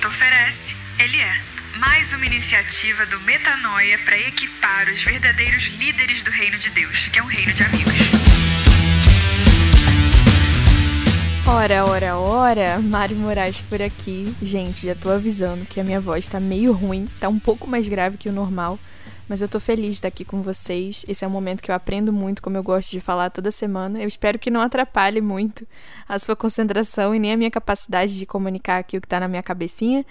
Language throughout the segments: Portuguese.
Cristo oferece, Ele é. Mais uma iniciativa do Metanoia para equipar os verdadeiros líderes do reino de Deus, que é um reino de amigos. Ora, ora, ora, Mari Moraes por aqui. Gente, já tô avisando que a minha voz tá meio ruim, tá um pouco mais grave que o normal, mas eu tô feliz de estar aqui com vocês. Esse é um momento que eu aprendo muito, como eu gosto de falar toda semana. Eu espero que não atrapalhe muito a sua concentração e nem a minha capacidade de comunicar aqui o que tá na minha cabecinha,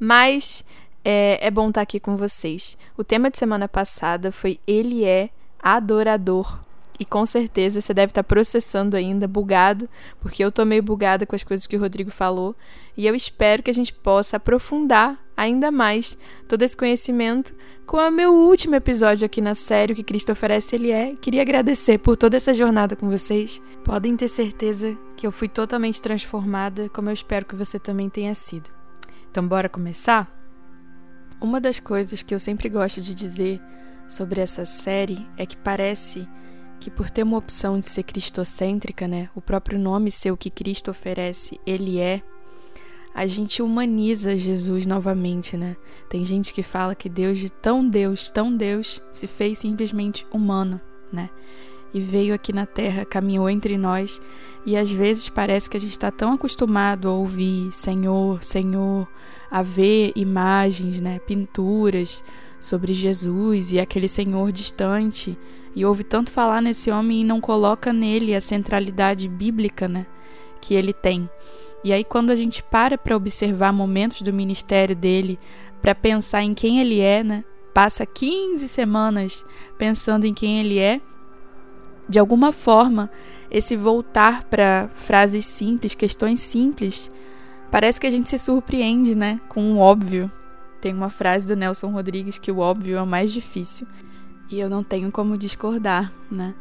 mas é, é bom estar aqui com vocês. O tema de semana passada foi Ele é adorador. E com certeza você deve estar processando ainda, bugado, porque eu tô meio bugada com as coisas que o Rodrigo falou. E eu espero que a gente possa aprofundar ainda mais todo esse conhecimento com o meu último episódio aqui na série, o que Cristo oferece, Ele é. Queria agradecer por toda essa jornada com vocês. Podem ter certeza que eu fui totalmente transformada, como eu espero que você também tenha sido. Então, bora começar? Uma das coisas que eu sempre gosto de dizer sobre essa série é que parece que por ter uma opção de ser cristocêntrica, né, o próprio nome ser o que Cristo oferece, ele é, a gente humaniza Jesus novamente, né? Tem gente que fala que Deus de tão Deus, tão Deus, se fez simplesmente humano, né? E veio aqui na terra, caminhou entre nós, e às vezes parece que a gente está tão acostumado a ouvir Senhor, Senhor, a ver imagens, né, pinturas sobre Jesus e aquele Senhor distante, e ouve tanto falar nesse homem e não coloca nele a centralidade bíblica, né, que ele tem. E aí quando a gente para para observar momentos do ministério dele, para pensar em quem ele é, né, passa 15 semanas pensando em quem ele é, de alguma forma, esse voltar para frases simples, questões simples, Parece que a gente se surpreende, né, com o óbvio. Tem uma frase do Nelson Rodrigues que o óbvio é o mais difícil. E eu não tenho como discordar, né?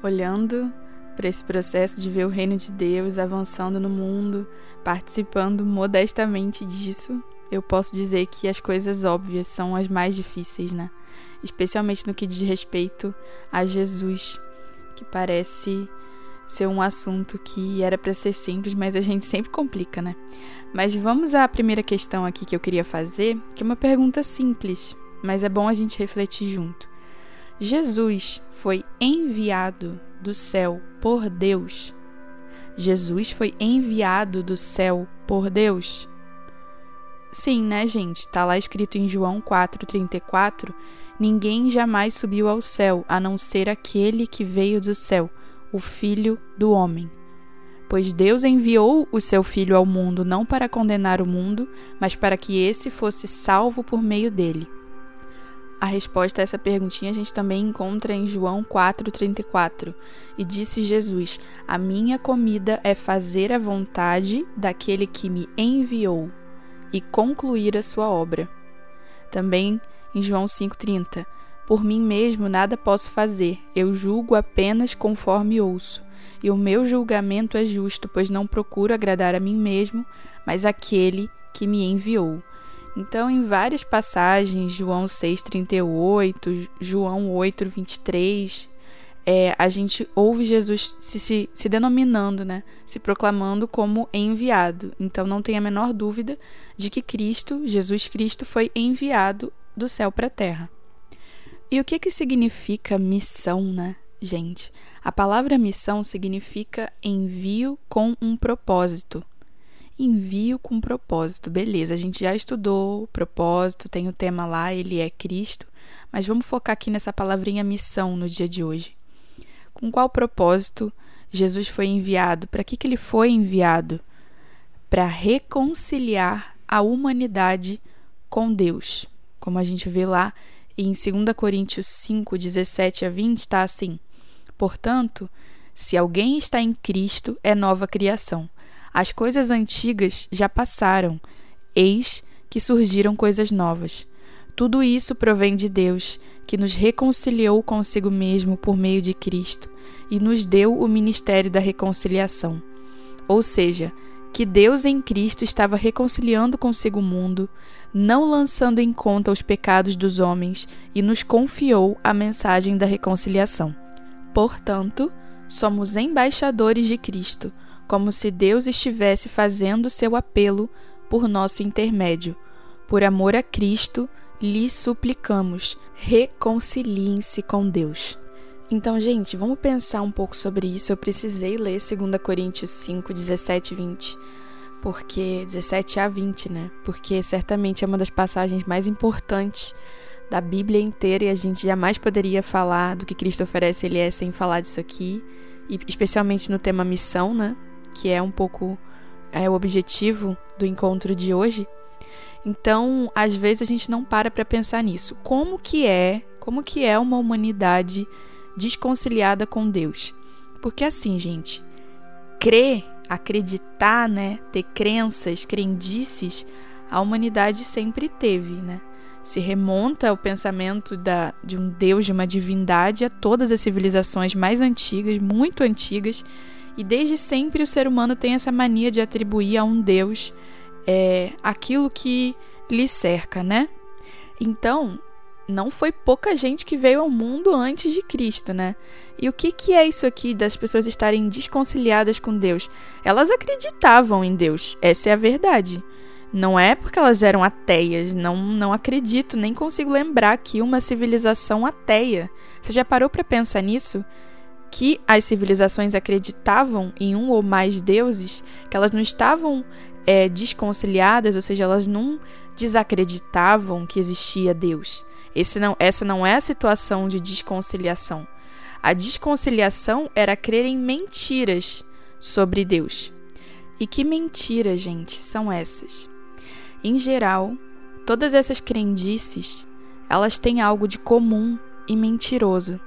Olhando para esse processo de ver o reino de Deus avançando no mundo, participando modestamente disso, eu posso dizer que as coisas óbvias são as mais difíceis, né? Especialmente no que diz respeito a Jesus, que parece ser um assunto que era para ser simples, mas a gente sempre complica, né? Mas vamos à primeira questão aqui que eu queria fazer, que é uma pergunta simples, mas é bom a gente refletir junto. Jesus foi enviado do céu por Deus? Jesus foi enviado do céu por Deus? Sim, né, gente? Tá lá escrito em João 4:34, ninguém jamais subiu ao céu a não ser aquele que veio do céu, o Filho do Homem. Pois Deus enviou o seu Filho ao mundo não para condenar o mundo, mas para que esse fosse salvo por meio dele. A resposta a essa perguntinha a gente também encontra em João 4,34. E disse Jesus: A minha comida é fazer a vontade daquele que me enviou e concluir a sua obra. Também em João 5,30. Por mim mesmo nada posso fazer, eu julgo apenas conforme ouço. E o meu julgamento é justo, pois não procuro agradar a mim mesmo, mas aquele que me enviou. Então, em várias passagens, João 6,38, João 8,23, é, a gente ouve Jesus se, se, se denominando, né? se proclamando como enviado. Então, não tem a menor dúvida de que Cristo, Jesus Cristo, foi enviado do céu para a terra. E o que que significa missão, né, gente? A palavra missão significa envio com um propósito. Envio com propósito. Beleza, a gente já estudou o propósito, tem o tema lá, ele é Cristo, mas vamos focar aqui nessa palavrinha missão no dia de hoje. Com qual propósito Jesus foi enviado? Para que, que ele foi enviado? Para reconciliar a humanidade com Deus. Como a gente vê lá em 2 Coríntios 5, 17 a 20 está assim: Portanto, se alguém está em Cristo, é nova criação. As coisas antigas já passaram, eis que surgiram coisas novas. Tudo isso provém de Deus, que nos reconciliou consigo mesmo por meio de Cristo e nos deu o ministério da reconciliação. Ou seja, que Deus em Cristo estava reconciliando consigo o mundo, não lançando em conta os pecados dos homens, e nos confiou a mensagem da reconciliação. Portanto, somos embaixadores de Cristo, como se Deus estivesse fazendo seu apelo por nosso intermédio. Por amor a Cristo, lhes suplicamos, reconciliem-se com Deus. Então, gente, vamos pensar um pouco sobre isso. Eu precisei ler 2 Coríntios 5, 17 e 20. Porque 17 a 20, né? Porque certamente é uma das passagens mais importantes da Bíblia inteira e a gente jamais poderia falar do que Cristo oferece ele é sem falar disso aqui, e especialmente no tema missão, né? Que é um pouco é o objetivo do encontro de hoje. Então, às vezes a gente não para para pensar nisso. Como que é, como que é uma humanidade desconciliada com Deus? Porque assim, gente, crer, acreditar, né, ter crenças, crendices, a humanidade sempre teve, né? Se remonta o pensamento da, de um Deus, de uma divindade, a todas as civilizações mais antigas, muito antigas, e desde sempre o ser humano tem essa mania de atribuir a um Deus é, aquilo que lhe cerca, né? Então, não foi pouca gente que veio ao mundo antes de Cristo, né? E o que, que é isso aqui das pessoas estarem desconciliadas com Deus? Elas acreditavam em Deus, essa é a verdade. Não é porque elas eram ateias, não, não acredito, nem consigo lembrar que uma civilização ateia. Você já parou para pensar nisso? Que as civilizações acreditavam em um ou mais deuses, que elas não estavam é, desconciliadas, ou seja, elas não desacreditavam que existia Deus. Não, essa não é a situação de desconciliação. A desconciliação era crer em mentiras sobre Deus. E que mentiras, gente, são essas? Em geral, todas essas crendices, elas têm algo de comum e mentiroso,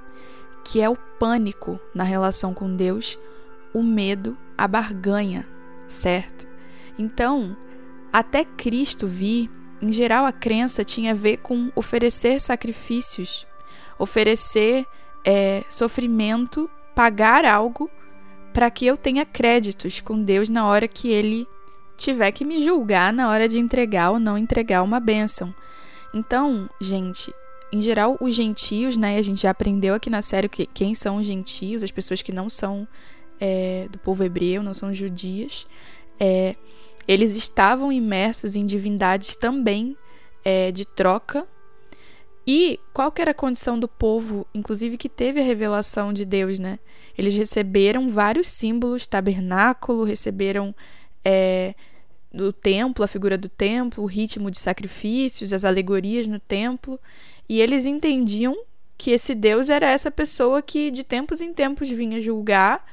que é o pânico na relação com Deus, o medo, a barganha, certo? Então, até Cristo vir, em geral a crença tinha a ver com oferecer sacrifícios, oferecer é, sofrimento, pagar algo para que eu tenha créditos com Deus na hora que Ele tiver que me julgar na hora de entregar ou não entregar uma bênção. Então, gente, em geral, os gentios, né? A gente já aprendeu aqui na série que, quem são os gentios, as pessoas que não são é, do povo hebreu, não são judias. É, eles estavam imersos em divindades também é, de troca. E qual que era a condição do povo, inclusive que teve a revelação de Deus, né? Eles receberam vários símbolos, tabernáculo, receberam é, do templo, a figura do templo, o ritmo de sacrifícios, as alegorias no templo, e eles entendiam que esse Deus era essa pessoa que de tempos em tempos vinha julgar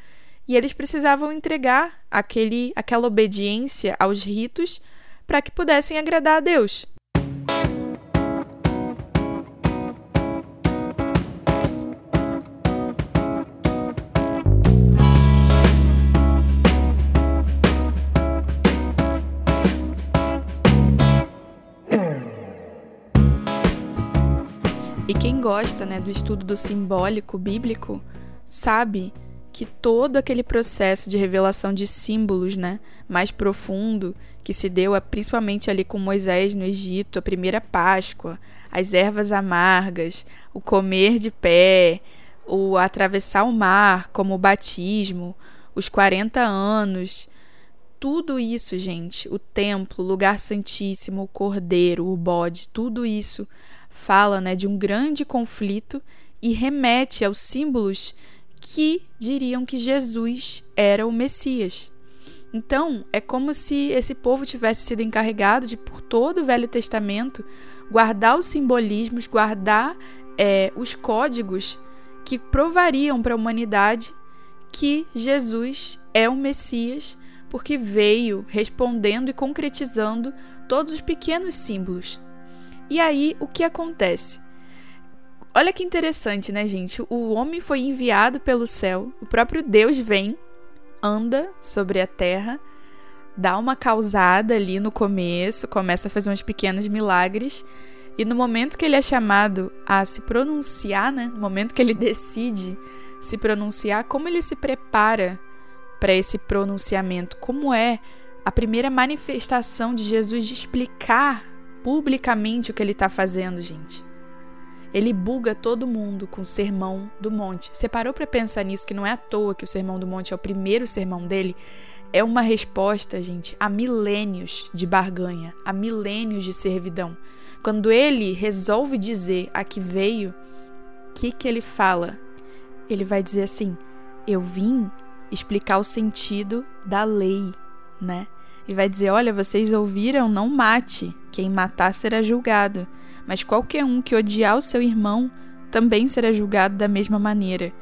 e eles precisavam entregar aquele, aquela obediência aos ritos para que pudessem agradar a Deus. Gosta né, do estudo do simbólico bíblico sabe que todo aquele processo de revelação de símbolos, né, mais profundo, que se deu principalmente ali com Moisés no Egito, a primeira Páscoa, as ervas amargas, o comer de pé, o atravessar o mar, como o batismo, os 40 anos, tudo isso, gente, o templo, o lugar santíssimo, o cordeiro, o bode, tudo isso fala, né, de um grande conflito e remete aos símbolos que diriam que Jesus era o Messias. Então, é como se esse povo tivesse sido encarregado de, por todo o Velho Testamento, guardar os simbolismos, guardar é, os códigos que provariam para a humanidade que Jesus é o Messias, porque veio respondendo e concretizando todos os pequenos símbolos. E aí, o que acontece? Olha que interessante, né, gente? O homem foi enviado pelo céu, o próprio Deus vem, anda sobre a terra, dá uma causada ali no começo, começa a fazer uns pequenos milagres, e no momento que ele é chamado a se pronunciar, né, no momento que ele decide se pronunciar, como ele se prepara para esse pronunciamento? Como é a primeira manifestação de Jesus de explicar publicamente o que ele está fazendo, gente? Ele buga todo mundo com o Sermão do Monte. Você parou para pensar nisso que não é à toa que o Sermão do Monte é o primeiro sermão dele? é uma resposta, gente, a milênios de barganha, a milênios de servidão. Quando ele resolve dizer a que veio, o que, que ele fala? Ele vai dizer assim: Eu vim explicar o sentido da lei, né? E vai dizer: Olha, vocês ouviram, não mate. Quem matar será julgado. Mas qualquer um que odiar o seu irmão também será julgado da mesma maneira.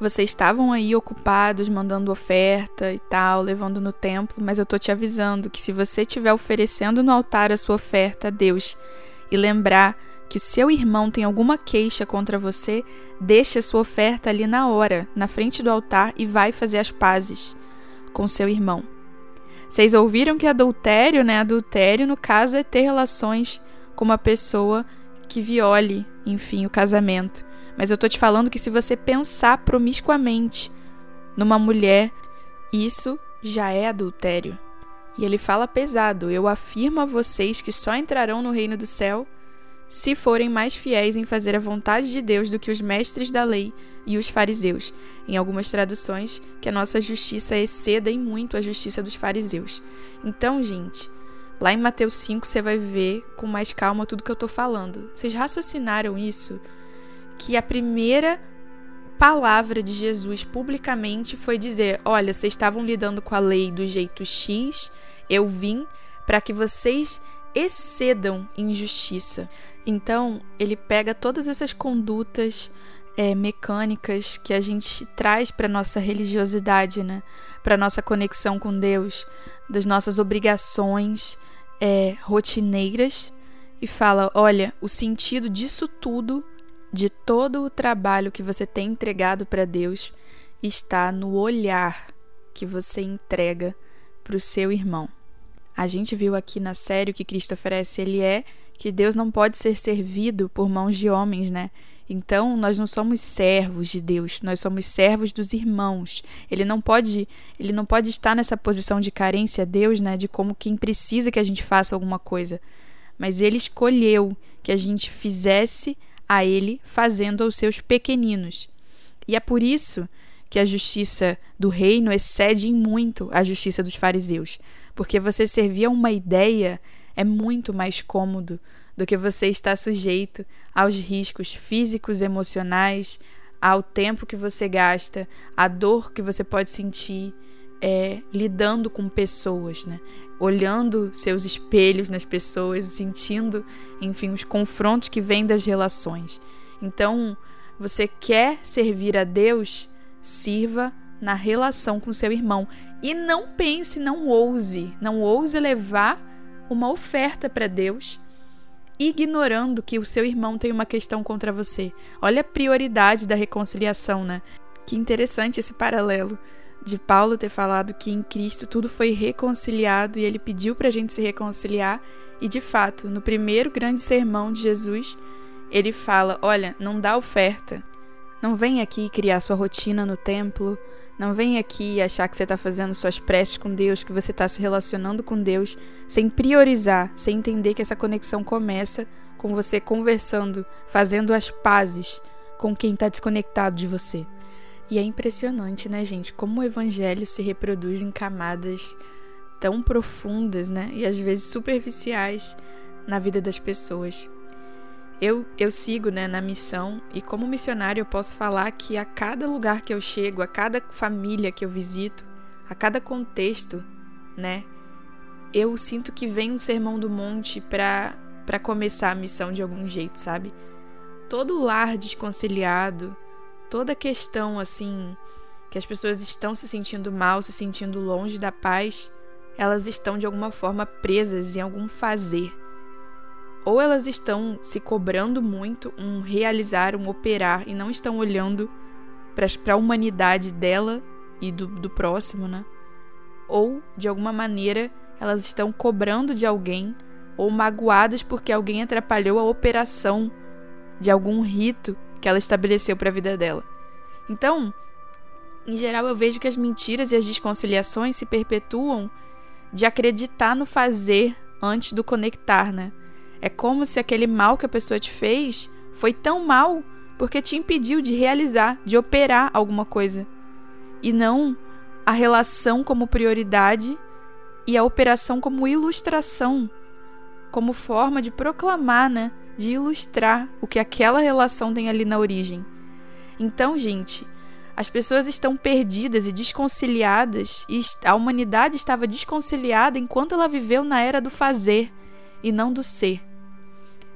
Vocês estavam aí ocupados mandando oferta e tal, levando no templo, mas eu tô te avisando que se você estiver oferecendo no altar a sua oferta a Deus e lembrar que o seu irmão tem alguma queixa contra você, deixe a sua oferta ali na hora, na frente do altar e vai fazer as pazes com seu irmão. Vocês ouviram que adultério, né? Adultério, no caso, é ter relações com uma pessoa que viole, enfim, o casamento. Mas eu tô te falando que se você pensar promiscuamente numa mulher, isso já é adultério. E ele fala pesado: Eu afirmo a vocês que só entrarão no reino do céu se forem mais fiéis em fazer a vontade de Deus do que os mestres da lei e os fariseus. Em algumas traduções, que a nossa justiça exceda em muito a justiça dos fariseus. Então, gente, lá em Mateus 5 você vai ver com mais calma tudo que eu tô falando. Vocês raciocinaram isso? Que a primeira palavra de Jesus publicamente foi dizer: Olha, vocês estavam lidando com a lei do jeito X, eu vim para que vocês excedam em justiça. Então, ele pega todas essas condutas é, mecânicas que a gente traz para nossa religiosidade, né? Para nossa conexão com Deus, das nossas obrigações é, rotineiras e fala: olha, o sentido disso tudo, de todo o trabalho que você tem entregado para Deus, está no olhar que você entrega para o seu irmão. A gente viu aqui na série que Cristo oferece, ele é que Deus não pode ser servido por mãos de homens, né? Então, nós não somos servos de Deus, nós somos servos dos irmãos. Ele não pode, ele não pode estar nessa posição de carência a Deus, né, de como quem precisa que a gente faça alguma coisa. Mas ele escolheu que a gente fizesse a ele fazendo aos seus pequeninos. E é por isso que a justiça do reino excede em muito a justiça dos fariseus, porque você servia uma ideia é muito mais cômodo do que você estar sujeito aos riscos físicos, emocionais, ao tempo que você gasta, à dor que você pode sentir é, lidando com pessoas, né? olhando seus espelhos nas pessoas, sentindo, enfim, os confrontos que vêm das relações. Então, você quer servir a Deus? Sirva na relação com seu irmão. E não pense, não ouse, não ouse levar uma oferta para Deus, ignorando que o seu irmão tem uma questão contra você. Olha a prioridade da reconciliação, né? Que interessante esse paralelo de Paulo ter falado que em Cristo tudo foi reconciliado e ele pediu para a gente se reconciliar. E de fato, no primeiro grande sermão de Jesus, ele fala: Olha, não dá oferta. Não vem aqui criar sua rotina no templo, não vem aqui achar que você está fazendo suas preces com Deus, que você está se relacionando com Deus, sem priorizar, sem entender que essa conexão começa com você conversando, fazendo as pazes com quem está desconectado de você. E é impressionante, né, gente, como o evangelho se reproduz em camadas tão profundas, né, e às vezes superficiais na vida das pessoas. Eu, eu sigo né, na missão e, como missionário, eu posso falar que a cada lugar que eu chego, a cada família que eu visito, a cada contexto, né, eu sinto que vem um sermão do monte para começar a missão de algum jeito, sabe? Todo lar desconciliado, toda questão assim que as pessoas estão se sentindo mal, se sentindo longe da paz, elas estão de alguma forma presas em algum fazer ou elas estão se cobrando muito um realizar, um operar e não estão olhando para a humanidade dela e do, do próximo, né? Ou, de alguma maneira, elas estão cobrando de alguém ou magoadas porque alguém atrapalhou a operação de algum rito que ela estabeleceu para a vida dela. Então, em geral, eu vejo que as mentiras e as desconciliações se perpetuam de acreditar no fazer antes do conectar, né? É como se aquele mal que a pessoa te fez foi tão mal porque te impediu de realizar, de operar alguma coisa. E não a relação como prioridade e a operação como ilustração, como forma de proclamar, né? De ilustrar o que aquela relação tem ali na origem. Então, gente, as pessoas estão perdidas e desconciliadas, e a humanidade estava desconciliada enquanto ela viveu na era do fazer e não do ser.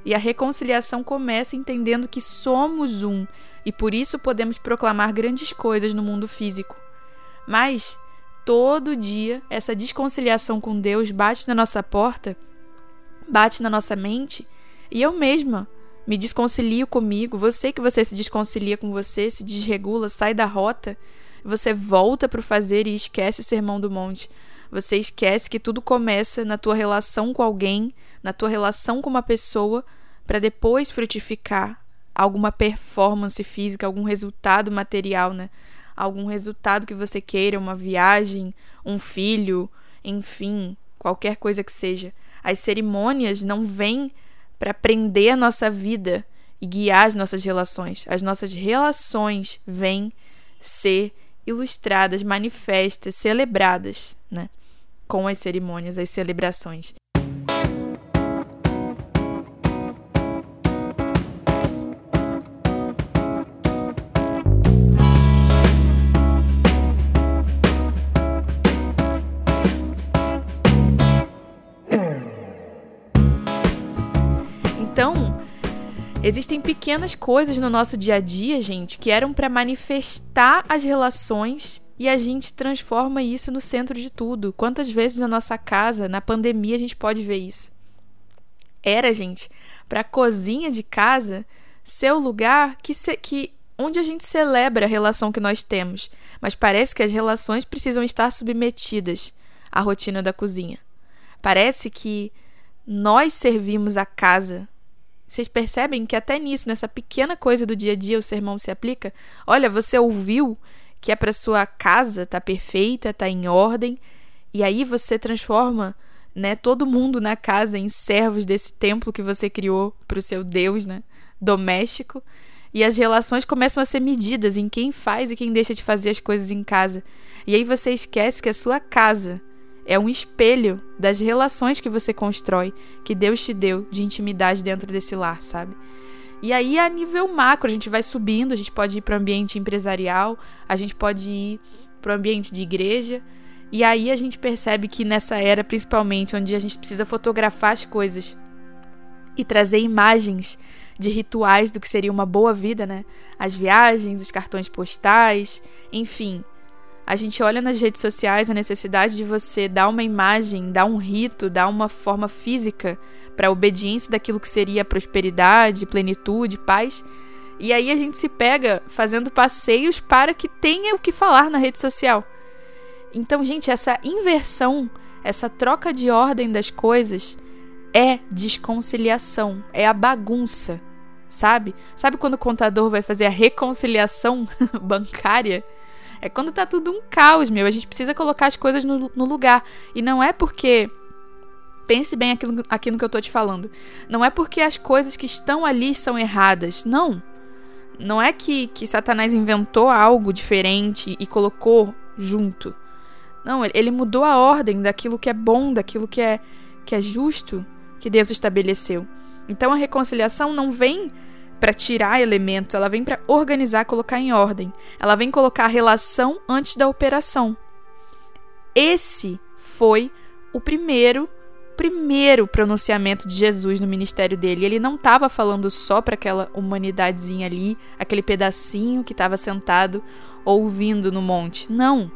E a reconciliação começa entendendo que somos um e por isso podemos proclamar grandes coisas no mundo físico. Mas todo dia essa desconciliação com Deus bate na nossa porta, bate na nossa mente, e eu mesma me desconcilio comigo, você que você se desconcilia com você, se desregula, sai da rota, você volta para o fazer e esquece o sermão do monte. Você esquece que tudo começa na tua relação com alguém, na tua relação com uma pessoa, para depois frutificar alguma performance física, algum resultado material, né? Algum resultado que você queira, uma viagem, um filho, enfim, qualquer coisa que seja. As cerimônias não vêm para prender a nossa vida e guiar as nossas relações. As nossas relações vêm ser ilustradas, manifestas, celebradas, né? Com as cerimônias, as celebrações. Existem pequenas coisas no nosso dia a dia, gente, que eram para manifestar as relações e a gente transforma isso no centro de tudo. Quantas vezes na nossa casa, na pandemia, a gente pode ver isso? Era, gente, para a cozinha de casa ser o lugar que, se, que onde a gente celebra a relação que nós temos, mas parece que as relações precisam estar submetidas à rotina da cozinha. Parece que nós servimos a casa vocês percebem que até nisso, nessa pequena coisa do dia a dia, o sermão se aplica? Olha, você ouviu que é para sua casa tá perfeita, tá em ordem, e aí você transforma, né, todo mundo na casa em servos desse templo que você criou para o seu Deus, né, doméstico, e as relações começam a ser medidas em quem faz e quem deixa de fazer as coisas em casa. E aí você esquece que a sua casa é um espelho das relações que você constrói, que Deus te deu de intimidade dentro desse lar, sabe? E aí, a nível macro, a gente vai subindo, a gente pode ir para o ambiente empresarial, a gente pode ir para o ambiente de igreja. E aí a gente percebe que nessa era, principalmente, onde a gente precisa fotografar as coisas e trazer imagens de rituais do que seria uma boa vida, né? As viagens, os cartões postais, enfim, a gente olha nas redes sociais a necessidade de você dar uma imagem, dar um rito, dar uma forma física para a obediência daquilo que seria prosperidade, plenitude, paz. E aí a gente se pega fazendo passeios para que tenha o que falar na rede social. Então, gente, essa inversão, essa troca de ordem das coisas é desconciliação, é a bagunça, sabe? Sabe quando o contador vai fazer a reconciliação bancária? É quando tá tudo um caos, meu. A gente precisa colocar as coisas no, no lugar. E não é porque. Pense bem aquilo, que eu tô te falando. Não é porque as coisas que estão ali são erradas. Não. Não é que, que Satanás inventou algo diferente e colocou junto. Não, ele mudou a ordem daquilo que é bom, daquilo que é, que é justo, que Deus estabeleceu. Então a reconciliação não vem para tirar elementos, ela vem para organizar, colocar em ordem. Ela vem colocar a relação antes da operação. Esse foi o primeiro primeiro pronunciamento de Jesus no ministério dele. Ele não estava falando só para aquela humanidadezinha ali, aquele pedacinho que estava sentado ouvindo no monte. Não.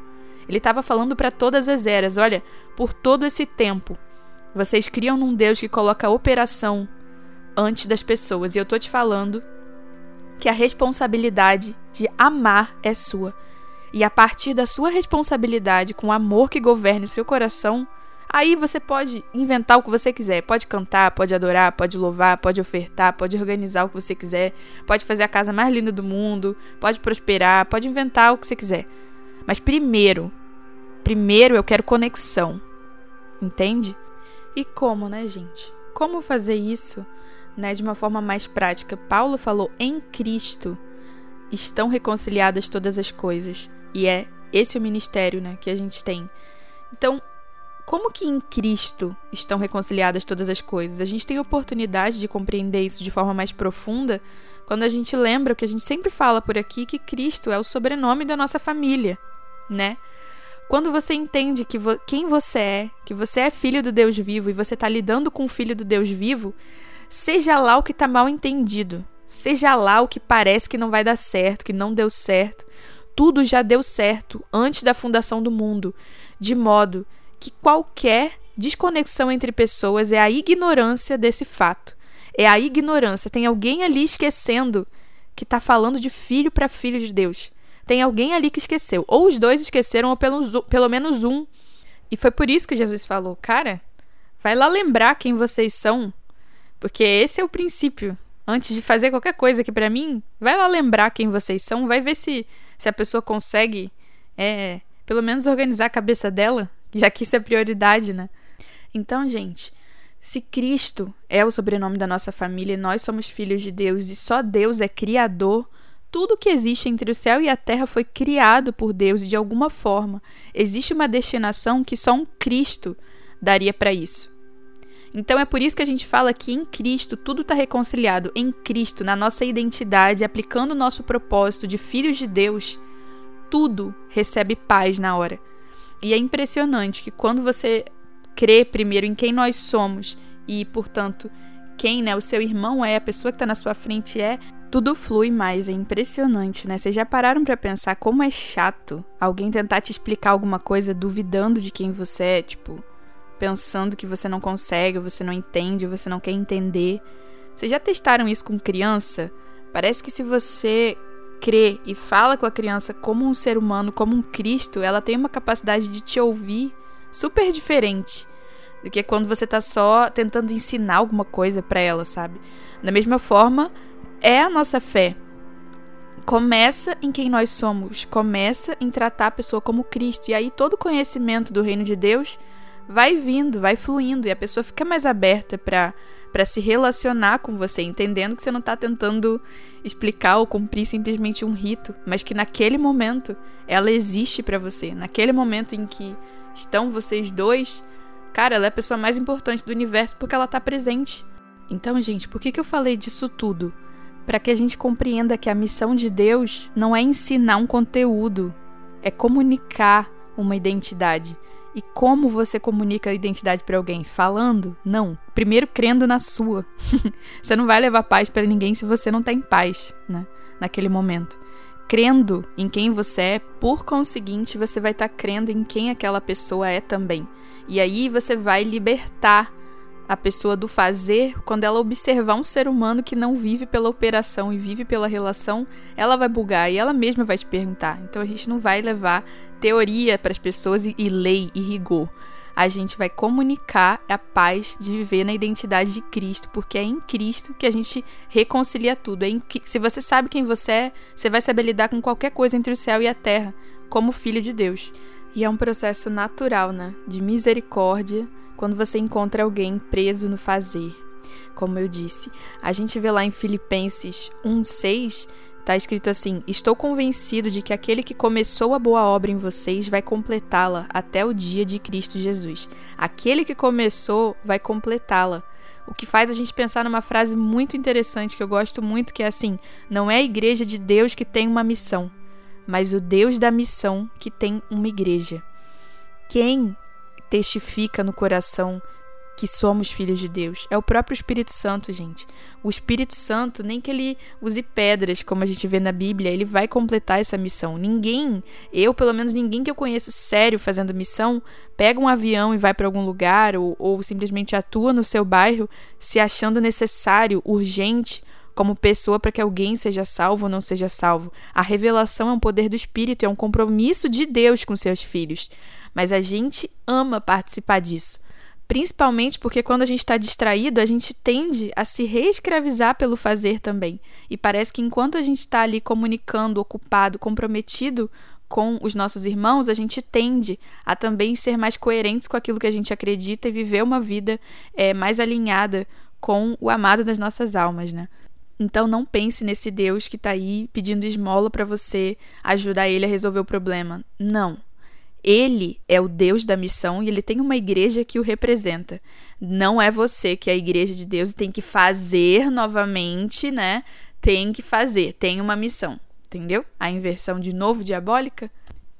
Ele estava falando para todas as eras. Olha, por todo esse tempo, vocês criam num Deus que coloca a operação antes das pessoas. E eu tô te falando que a responsabilidade de amar é sua. E a partir da sua responsabilidade com o amor que governe o seu coração, aí você pode inventar o que você quiser. Pode cantar, pode adorar, pode louvar, pode ofertar, pode organizar o que você quiser, pode fazer a casa mais linda do mundo, pode prosperar, pode inventar o que você quiser. Mas primeiro, primeiro eu quero conexão. Entende? E como, né, gente? Como fazer isso né, de uma forma mais prática. Paulo falou: em Cristo estão reconciliadas todas as coisas. E é Esse o ministério, né, que a gente tem. Então, como que em Cristo estão reconciliadas todas as coisas? A gente tem oportunidade de compreender isso de forma mais profunda quando a gente lembra que a gente sempre fala por aqui que Cristo é o sobrenome da nossa família, né? Quando você entende que vo quem você é, que você é filho do Deus vivo e você está lidando com o filho do Deus vivo, seja lá o que está mal entendido, seja lá o que parece que não vai dar certo, que não deu certo, tudo já deu certo antes da fundação do mundo, de modo que qualquer desconexão entre pessoas é a ignorância desse fato. É a ignorância. Tem alguém ali esquecendo que está falando de filho para filho de Deus. Tem alguém ali que esqueceu. Ou os dois esqueceram, ou pelo, pelo menos um. E foi por isso que Jesus falou: Cara, vai lá lembrar quem vocês são. Porque esse é o princípio. Antes de fazer qualquer coisa aqui para mim, vai lá lembrar quem vocês são. Vai ver se, se a pessoa consegue, é, pelo menos organizar a cabeça dela já que isso é prioridade, né? Então, gente, se Cristo é o sobrenome da nossa família e nós somos filhos de Deus e só Deus é criador, tudo que existe entre o céu e a terra foi criado por Deus e de alguma forma existe uma destinação que só um Cristo daria para isso. Então é por isso que a gente fala que em Cristo tudo está reconciliado, em Cristo, na nossa identidade, aplicando o nosso propósito de filhos de Deus, tudo recebe paz na hora. E é impressionante que quando você crê primeiro em quem nós somos e, portanto, quem né, o seu irmão é, a pessoa que está na sua frente é, tudo flui mais. É impressionante, né? Vocês já pararam para pensar como é chato alguém tentar te explicar alguma coisa duvidando de quem você é, tipo, pensando que você não consegue, você não entende, você não quer entender. Vocês já testaram isso com criança? Parece que se você crê e fala com a criança como um ser humano, como um Cristo, ela tem uma capacidade de te ouvir super diferente do que quando você tá só tentando ensinar alguma coisa para ela, sabe? Da mesma forma, é a nossa fé. Começa em quem nós somos, começa em tratar a pessoa como Cristo. E aí todo conhecimento do reino de Deus vai vindo, vai fluindo e a pessoa fica mais aberta para para se relacionar com você, entendendo que você não está tentando explicar ou cumprir simplesmente um rito, mas que naquele momento ela existe para você. Naquele momento em que estão vocês dois, cara, ela é a pessoa mais importante do universo porque ela está presente. Então, gente, por que, que eu falei disso tudo? Para que a gente compreenda que a missão de Deus não é ensinar um conteúdo, é comunicar uma identidade. E como você comunica a identidade para alguém? Falando? Não. Primeiro crendo na sua. você não vai levar paz para ninguém se você não está em paz, né? Naquele momento. Crendo em quem você é, por conseguinte, você vai estar tá crendo em quem aquela pessoa é também. E aí você vai libertar a pessoa do fazer, quando ela observar um ser humano que não vive pela operação e vive pela relação, ela vai bugar e ela mesma vai te perguntar. Então a gente não vai levar teoria para as pessoas e, e lei e rigor. A gente vai comunicar a paz de viver na identidade de Cristo, porque é em Cristo que a gente reconcilia tudo. É em, se você sabe quem você é, você vai saber lidar com qualquer coisa entre o céu e a terra, como filho de Deus. E é um processo natural, né? De misericórdia quando você encontra alguém preso no fazer. Como eu disse, a gente vê lá em Filipenses 1:6, está escrito assim: "Estou convencido de que aquele que começou a boa obra em vocês vai completá-la até o dia de Cristo Jesus. Aquele que começou vai completá-la." O que faz a gente pensar numa frase muito interessante que eu gosto muito, que é assim: "Não é a igreja de Deus que tem uma missão, mas o Deus da missão que tem uma igreja." Quem testifica no coração que somos filhos de Deus. É o próprio Espírito Santo, gente. O Espírito Santo, nem que ele use pedras, como a gente vê na Bíblia, ele vai completar essa missão. Ninguém, eu pelo menos ninguém que eu conheço sério fazendo missão, pega um avião e vai para algum lugar ou, ou simplesmente atua no seu bairro se achando necessário, urgente como pessoa para que alguém seja salvo ou não seja salvo. A revelação é um poder do Espírito, é um compromisso de Deus com seus filhos mas a gente ama participar disso. Principalmente porque quando a gente está distraído, a gente tende a se reescravizar pelo fazer também. E parece que enquanto a gente está ali comunicando, ocupado, comprometido com os nossos irmãos, a gente tende a também ser mais coerentes com aquilo que a gente acredita e viver uma vida é, mais alinhada com o amado das nossas almas, né? Então não pense nesse Deus que está aí pedindo esmola para você ajudar ele a resolver o problema. Não. Ele é o Deus da missão e ele tem uma igreja que o representa. Não é você que é a igreja de Deus e tem que fazer novamente, né? Tem que fazer, tem uma missão. Entendeu? A inversão de novo diabólica.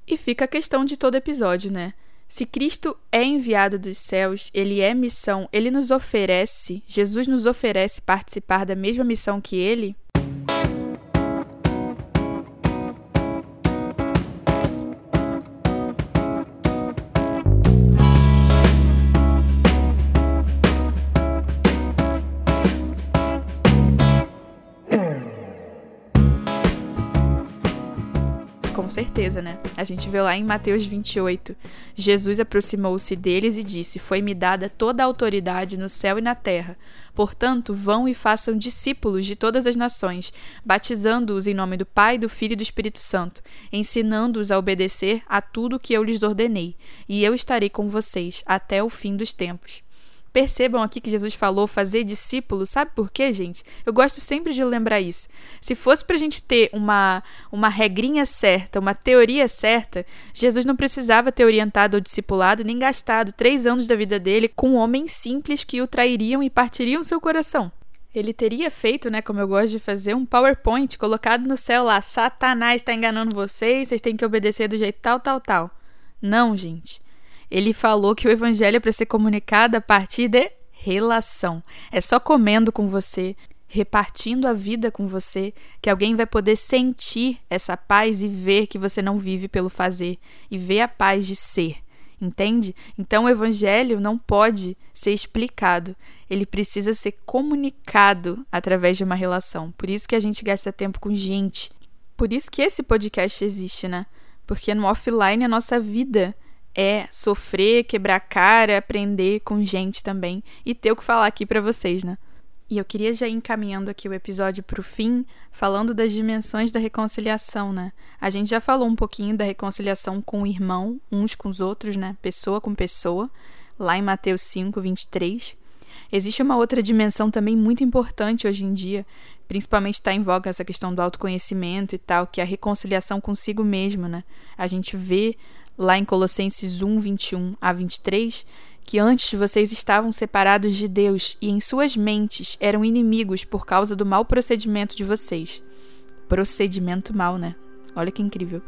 E fica a questão de todo episódio, né? Se Cristo é enviado dos céus, ele é missão, ele nos oferece, Jesus nos oferece participar da mesma missão que ele, certeza, né? A gente vê lá em Mateus 28. Jesus aproximou-se deles e disse: Foi-me dada toda a autoridade no céu e na terra. Portanto, vão e façam discípulos de todas as nações, batizando-os em nome do Pai, do Filho e do Espírito Santo, ensinando-os a obedecer a tudo que eu lhes ordenei. E eu estarei com vocês até o fim dos tempos. Percebam aqui que Jesus falou fazer discípulos, sabe por quê, gente? Eu gosto sempre de lembrar isso. Se fosse para a gente ter uma, uma regrinha certa, uma teoria certa, Jesus não precisava ter orientado ou discipulado nem gastado três anos da vida dele com homens simples que o trairiam e partiriam seu coração. Ele teria feito, né, como eu gosto de fazer, um PowerPoint colocado no céu lá: Satanás está enganando vocês, vocês têm que obedecer do jeito tal, tal, tal. Não, gente ele falou que o evangelho é para ser comunicado a partir de relação. É só comendo com você, repartindo a vida com você, que alguém vai poder sentir essa paz e ver que você não vive pelo fazer e ver a paz de ser. Entende? Então o evangelho não pode ser explicado, ele precisa ser comunicado através de uma relação. Por isso que a gente gasta tempo com gente. Por isso que esse podcast existe, né? Porque no offline a nossa vida é sofrer, quebrar cara, aprender com gente também e ter o que falar aqui para vocês, né? E eu queria já ir encaminhando aqui o episódio para o fim, falando das dimensões da reconciliação, né? A gente já falou um pouquinho da reconciliação com o irmão, uns com os outros, né? Pessoa com pessoa, lá em Mateus 5, 23. Existe uma outra dimensão também muito importante hoje em dia, principalmente está em voga essa questão do autoconhecimento e tal, que é a reconciliação consigo mesmo, né? A gente vê lá em Colossenses 1, 21 a 23, que antes vocês estavam separados de Deus e em suas mentes eram inimigos por causa do mau procedimento de vocês. Procedimento mal, né? Olha que incrível.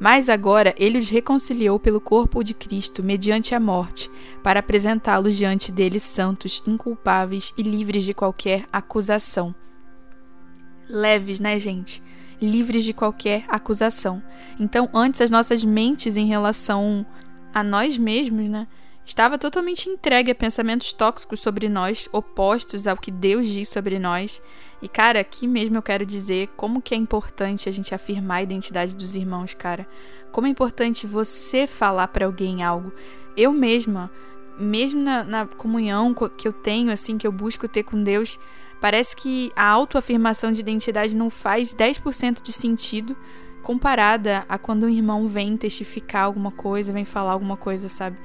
Mas agora ele os reconciliou pelo corpo de Cristo mediante a morte, para apresentá-los diante dele santos, inculpáveis e livres de qualquer acusação. Leves, né, gente? Livres de qualquer acusação. Então, antes as nossas mentes em relação a nós mesmos, né, estava totalmente entregue a pensamentos tóxicos sobre nós, opostos ao que Deus diz sobre nós. E cara, aqui mesmo eu quero dizer como que é importante a gente afirmar a identidade dos irmãos, cara. Como é importante você falar para alguém algo. Eu mesma, mesmo na, na comunhão que eu tenho, assim, que eu busco ter com Deus, Parece que a autoafirmação de identidade não faz 10% de sentido comparada a quando um irmão vem testificar alguma coisa, vem falar alguma coisa, sabe?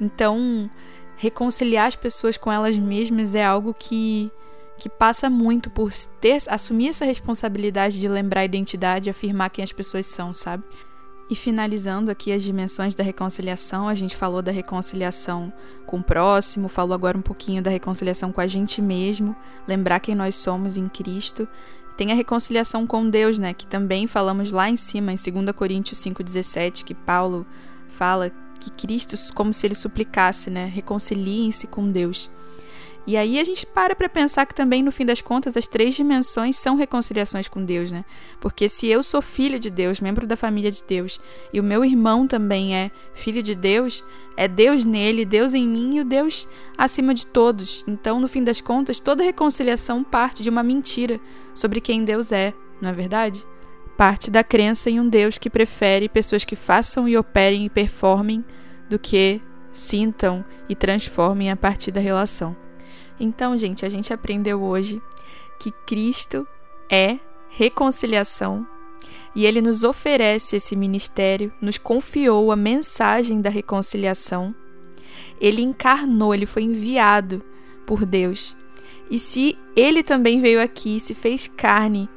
Então, reconciliar as pessoas com elas mesmas é algo que que passa muito por ter assumir essa responsabilidade de lembrar a identidade e afirmar quem as pessoas são, sabe? E finalizando aqui as dimensões da reconciliação, a gente falou da reconciliação com o próximo, falou agora um pouquinho da reconciliação com a gente mesmo, lembrar quem nós somos em Cristo. Tem a reconciliação com Deus, né, que também falamos lá em cima, em 2 Coríntios 5,17, que Paulo fala que Cristo, como se ele suplicasse, né, reconciliem-se com Deus. E aí a gente para para pensar que também, no fim das contas, as três dimensões são reconciliações com Deus, né? Porque se eu sou filho de Deus, membro da família de Deus, e o meu irmão também é filho de Deus, é Deus nele, Deus em mim e o Deus acima de todos. Então, no fim das contas, toda reconciliação parte de uma mentira sobre quem Deus é, não é verdade? Parte da crença em um Deus que prefere pessoas que façam e operem e performem do que sintam e transformem a partir da relação. Então, gente, a gente aprendeu hoje que Cristo é reconciliação e ele nos oferece esse ministério, nos confiou a mensagem da reconciliação. Ele encarnou, ele foi enviado por Deus. E se ele também veio aqui, se fez carne,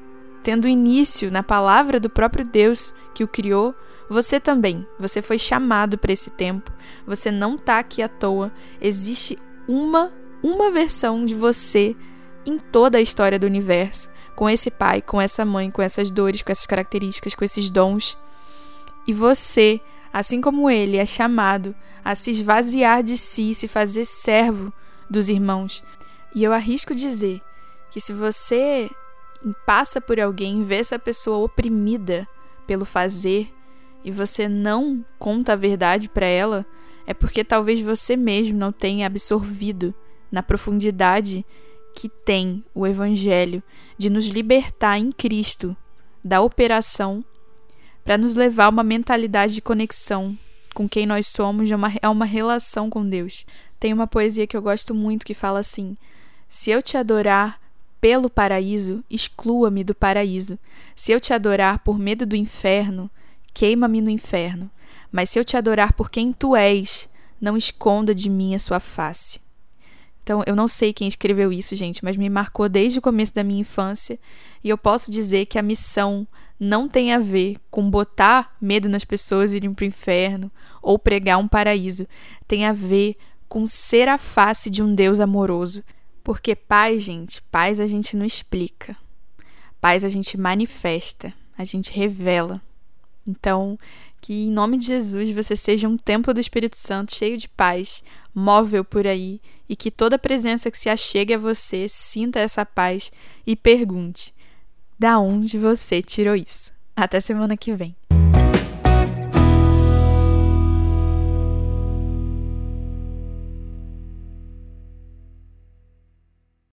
tendo início na palavra do próprio Deus que o criou, você também, você foi chamado para esse tempo. Você não está aqui à toa. Existe uma uma versão de você em toda a história do universo, com esse pai, com essa mãe, com essas dores, com essas características, com esses dons. E você, assim como ele, é chamado a se esvaziar de si, se fazer servo dos irmãos. E eu arrisco dizer que se você passa por alguém, vê essa pessoa oprimida pelo fazer, e você não conta a verdade para ela, é porque talvez você mesmo não tenha absorvido na profundidade que tem o Evangelho de nos libertar em Cristo da operação para nos levar a uma mentalidade de conexão com quem nós somos, a uma, uma relação com Deus. Tem uma poesia que eu gosto muito que fala assim: Se eu te adorar pelo paraíso, exclua-me do paraíso. Se eu te adorar por medo do inferno, queima-me no inferno. Mas se eu te adorar por quem tu és, não esconda de mim a sua face. Então, eu não sei quem escreveu isso, gente, mas me marcou desde o começo da minha infância. E eu posso dizer que a missão não tem a ver com botar medo nas pessoas irem para o inferno ou pregar um paraíso. Tem a ver com ser a face de um Deus amoroso. Porque paz, gente, paz a gente não explica. Paz a gente manifesta, a gente revela. Então, que em nome de Jesus você seja um templo do Espírito Santo cheio de paz, móvel por aí, e que toda presença que se achegue a você sinta essa paz e pergunte: da onde você tirou isso? Até semana que vem.